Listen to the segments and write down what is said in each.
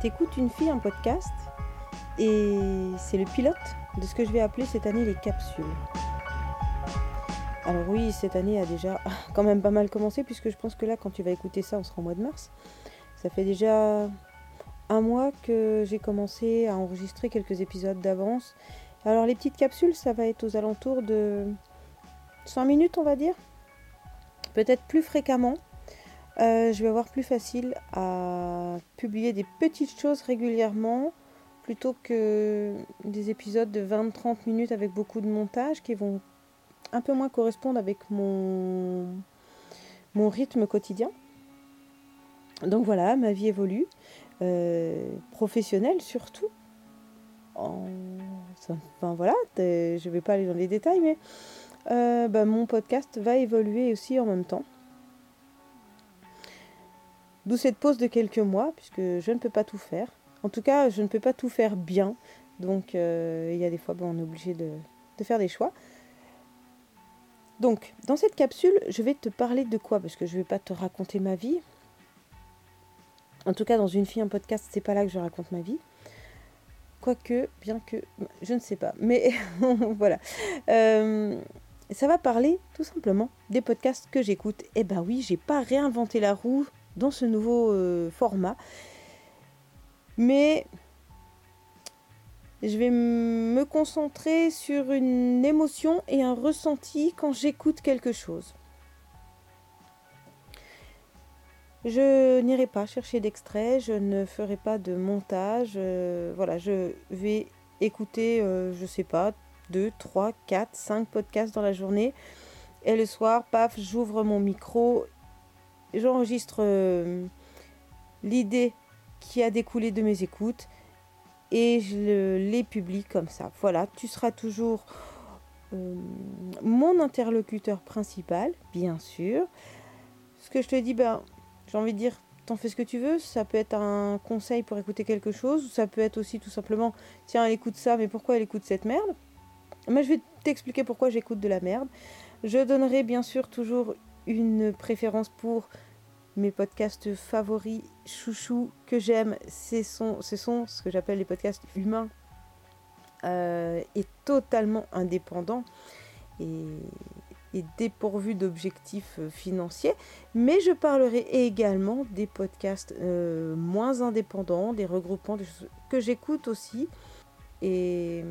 T'écoutes une fille un podcast et c'est le pilote de ce que je vais appeler cette année les capsules. Alors oui, cette année a déjà quand même pas mal commencé puisque je pense que là quand tu vas écouter ça, on sera au mois de mars. Ça fait déjà un mois que j'ai commencé à enregistrer quelques épisodes d'avance. Alors les petites capsules, ça va être aux alentours de 100 minutes on va dire. Peut-être plus fréquemment. Euh, je vais avoir plus facile à publier des petites choses régulièrement plutôt que des épisodes de 20-30 minutes avec beaucoup de montage qui vont un peu moins correspondre avec mon, mon rythme quotidien. Donc voilà, ma vie évolue, euh, professionnelle surtout. Enfin voilà, je ne vais pas aller dans les détails, mais euh, bah, mon podcast va évoluer aussi en même temps. D'où cette pause de quelques mois, puisque je ne peux pas tout faire. En tout cas, je ne peux pas tout faire bien. Donc, euh, il y a des fois, bon, on est obligé de, faire des choix. Donc, dans cette capsule, je vais te parler de quoi? Parce que je ne vais pas te raconter ma vie. En tout cas, dans une fille, un podcast, c'est pas là que je raconte ma vie. Quoique, bien que, je ne sais pas. Mais voilà. Euh, ça va parler tout simplement des podcasts que j'écoute. Eh ben oui, j'ai pas réinventé la roue dans ce nouveau euh, format. Mais je vais me concentrer sur une émotion et un ressenti quand j'écoute quelque chose. Je n'irai pas chercher d'extrait, je ne ferai pas de montage. Euh, voilà, je vais écouter, euh, je sais pas, 2, 3, 4, 5 podcasts dans la journée. Et le soir, paf, j'ouvre mon micro j'enregistre euh, l'idée qui a découlé de mes écoutes et je les publie comme ça. Voilà, tu seras toujours euh, mon interlocuteur principal, bien sûr. Ce que je te dis, ben, j'ai envie de dire, t'en fais ce que tu veux. Ça peut être un conseil pour écouter quelque chose, ou ça peut être aussi tout simplement, tiens, elle écoute ça, mais pourquoi elle écoute cette merde? Mais je vais t'expliquer pourquoi j'écoute de la merde. Je donnerai bien sûr toujours une préférence pour mes podcasts favoris, chouchou, que j'aime. Ce sont, ce sont ce que j'appelle les podcasts humains euh, et totalement indépendants et, et dépourvus d'objectifs financiers. Mais je parlerai également des podcasts euh, moins indépendants, des regroupements, que j'écoute aussi. Et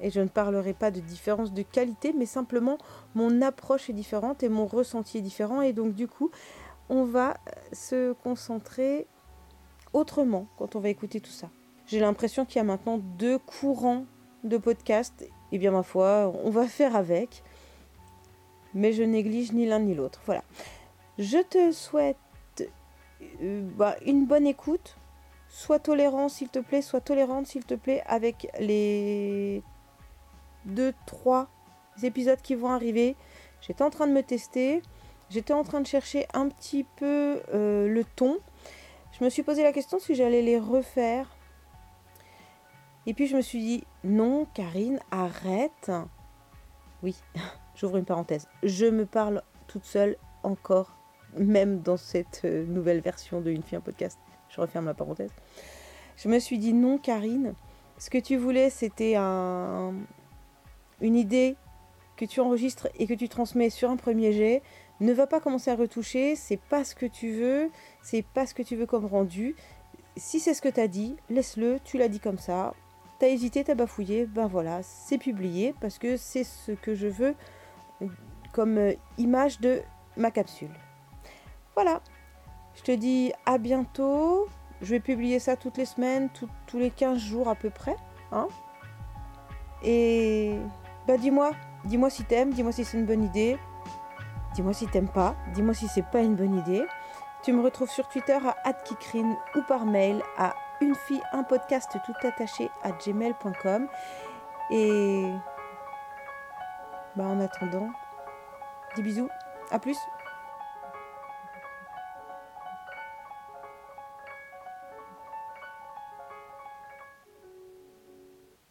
et je ne parlerai pas de différence de qualité, mais simplement mon approche est différente et mon ressenti est différent. Et donc du coup, on va se concentrer autrement quand on va écouter tout ça. J'ai l'impression qu'il y a maintenant deux courants de podcasts. Et eh bien ma foi, on va faire avec. Mais je néglige ni l'un ni l'autre. Voilà. Je te souhaite euh, bah, une bonne écoute. Sois tolérant s'il te plaît, sois tolérante s'il te plaît avec les deux, trois épisodes qui vont arriver. J'étais en train de me tester. J'étais en train de chercher un petit peu euh, le ton. Je me suis posé la question si j'allais les refaire. Et puis je me suis dit, non, Karine, arrête. Oui, j'ouvre une parenthèse. Je me parle toute seule encore, même dans cette euh, nouvelle version de Une fille en podcast. Je referme la parenthèse. Je me suis dit, non, Karine, ce que tu voulais, c'était un, une idée que tu enregistres et que tu transmets sur un premier jet, ne va pas commencer à retoucher, c'est pas ce que tu veux, c'est pas ce que tu veux comme rendu. Si c'est ce que tu as dit, laisse-le, tu l'as dit comme ça. T'as hésité, t'as bafouillé, ben voilà, c'est publié parce que c'est ce que je veux comme euh, image de ma capsule. Voilà, je te dis à bientôt. Je vais publier ça toutes les semaines, tous les 15 jours à peu près. Hein Et bah dis-moi, dis-moi si t'aimes, dis-moi si c'est une bonne idée. Dis-moi si t'aimes pas, dis-moi si c'est pas une bonne idée. Tu me retrouves sur Twitter à @kikrine ou par mail à une fille un podcast tout attaché à gmail.com et bah en attendant, des bisous, à plus.